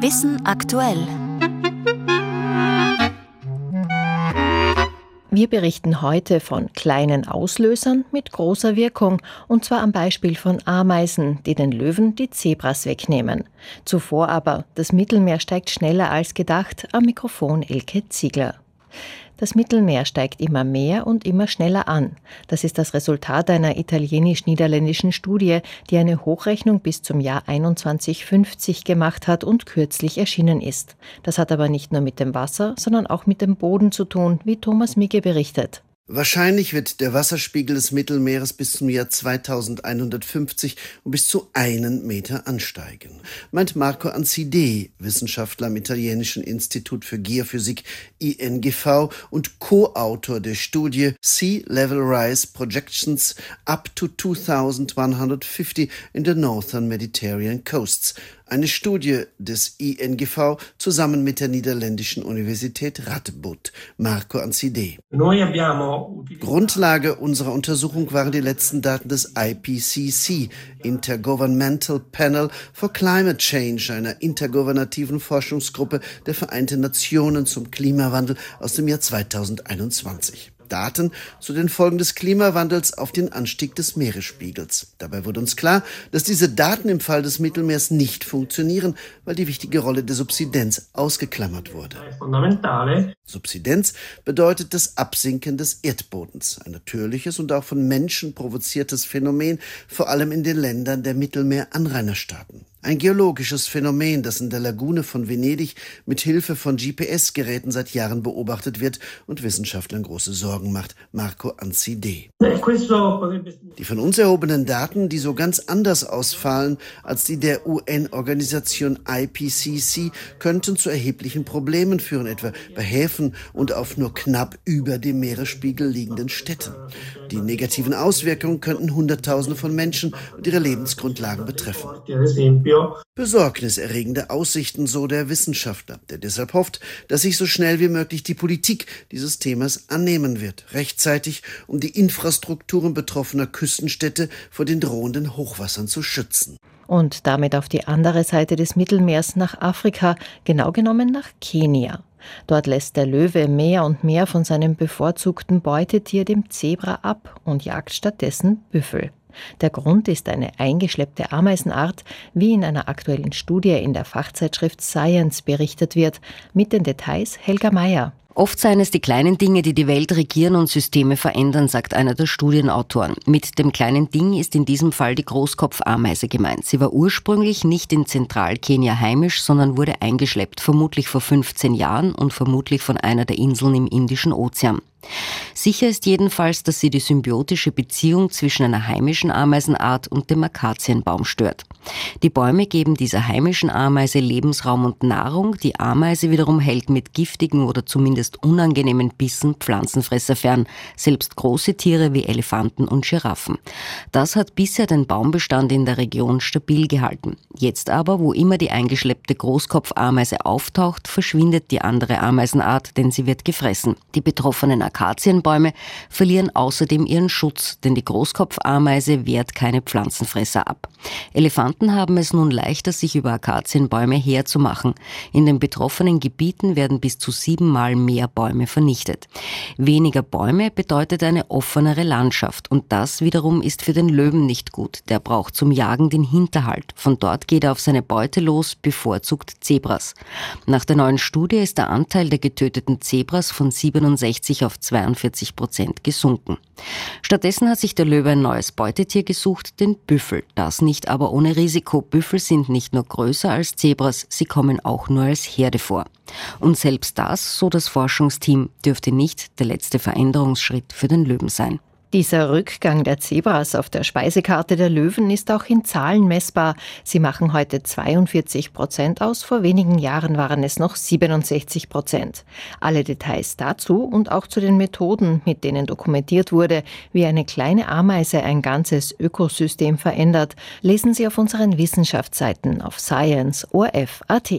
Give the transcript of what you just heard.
Wissen aktuell. Wir berichten heute von kleinen Auslösern mit großer Wirkung, und zwar am Beispiel von Ameisen, die den Löwen die Zebras wegnehmen. Zuvor aber, das Mittelmeer steigt schneller als gedacht, am Mikrofon Elke Ziegler. Das Mittelmeer steigt immer mehr und immer schneller an. Das ist das Resultat einer italienisch-niederländischen Studie, die eine Hochrechnung bis zum Jahr 2150 gemacht hat und kürzlich erschienen ist. Das hat aber nicht nur mit dem Wasser, sondern auch mit dem Boden zu tun, wie Thomas Micke berichtet. Wahrscheinlich wird der Wasserspiegel des Mittelmeeres bis zum Jahr 2150 um bis zu einen Meter ansteigen, meint Marco Anzide, Wissenschaftler am italienischen Institut für Geophysik INGV und Co-Autor der Studie Sea Level Rise Projections up to 2150 in the Northern Mediterranean Coasts, eine Studie des INGV zusammen mit der niederländischen Universität Radboud, Marco Anzide. Grundlage unserer Untersuchung waren die letzten Daten des IPCC, Intergovernmental Panel for Climate Change, einer intergovernativen Forschungsgruppe der Vereinten Nationen zum Klimawandel aus dem Jahr 2021. Daten zu den Folgen des Klimawandels auf den Anstieg des Meeresspiegels. Dabei wurde uns klar, dass diese Daten im Fall des Mittelmeers nicht funktionieren, weil die wichtige Rolle der Subsidenz ausgeklammert wurde. Subsidenz bedeutet das Absinken des Erdbodens, ein natürliches und auch von Menschen provoziertes Phänomen, vor allem in den Ländern der Mittelmeer-Anrainerstaaten. Ein geologisches Phänomen, das in der Lagune von Venedig mit Hilfe von GPS-Geräten seit Jahren beobachtet wird und Wissenschaftlern große Sorgen macht. Marco Anzide. Die von uns erhobenen Daten, die so ganz anders ausfallen als die der UN-Organisation IPCC, könnten zu erheblichen Problemen führen, etwa bei Häfen und auf nur knapp über dem Meeresspiegel liegenden Städten. Die negativen Auswirkungen könnten Hunderttausende von Menschen und ihre Lebensgrundlagen betreffen. Besorgniserregende Aussichten, so der Wissenschaftler, der deshalb hofft, dass sich so schnell wie möglich die Politik dieses Themas annehmen wird, rechtzeitig, um die Infrastrukturen betroffener Küstenstädte vor den drohenden Hochwassern zu schützen. Und damit auf die andere Seite des Mittelmeers nach Afrika, genau genommen nach Kenia. Dort lässt der Löwe mehr und mehr von seinem bevorzugten Beutetier, dem Zebra, ab und jagt stattdessen Büffel. Der Grund ist eine eingeschleppte Ameisenart, wie in einer aktuellen Studie in der Fachzeitschrift Science berichtet wird. Mit den Details Helga Meyer. Oft seien es die kleinen Dinge, die die Welt regieren und Systeme verändern, sagt einer der Studienautoren. Mit dem kleinen Ding ist in diesem Fall die Großkopfameise gemeint. Sie war ursprünglich nicht in Zentralkenia heimisch, sondern wurde eingeschleppt, vermutlich vor 15 Jahren und vermutlich von einer der Inseln im Indischen Ozean. Sicher ist jedenfalls, dass sie die symbiotische Beziehung zwischen einer heimischen Ameisenart und dem Akazienbaum stört. Die Bäume geben dieser heimischen Ameise Lebensraum und Nahrung, die Ameise wiederum hält mit giftigen oder zumindest unangenehmen Bissen Pflanzenfresser fern, selbst große Tiere wie Elefanten und Giraffen. Das hat bisher den Baumbestand in der Region stabil gehalten. Jetzt aber, wo immer die eingeschleppte Großkopfameise auftaucht, verschwindet die andere Ameisenart, denn sie wird gefressen. Die betroffenen Akazienbäume verlieren außerdem ihren Schutz, denn die Großkopfameise wehrt keine Pflanzenfresser ab. Elefanten haben es nun leichter, sich über Akazienbäume herzumachen. In den betroffenen Gebieten werden bis zu siebenmal mehr Bäume vernichtet. Weniger Bäume bedeutet eine offenere Landschaft und das wiederum ist für den Löwen nicht gut. Der braucht zum Jagen den Hinterhalt. Von dort geht er auf seine Beute los, bevorzugt Zebras. Nach der neuen Studie ist der Anteil der getöteten Zebras von 67 auf 42 Prozent gesunken. Stattdessen hat sich der Löwe ein neues Beutetier gesucht, den Büffel. Das nicht aber ohne Risiko. Büffel sind nicht nur größer als Zebras, sie kommen auch nur als Herde vor. Und selbst das, so das Forschungsteam, dürfte nicht der letzte Veränderungsschritt für den Löwen sein. Dieser Rückgang der Zebras auf der Speisekarte der Löwen ist auch in Zahlen messbar. Sie machen heute 42 Prozent aus, vor wenigen Jahren waren es noch 67 Prozent. Alle Details dazu und auch zu den Methoden, mit denen dokumentiert wurde, wie eine kleine Ameise ein ganzes Ökosystem verändert, lesen Sie auf unseren Wissenschaftsseiten auf Science ORF.at.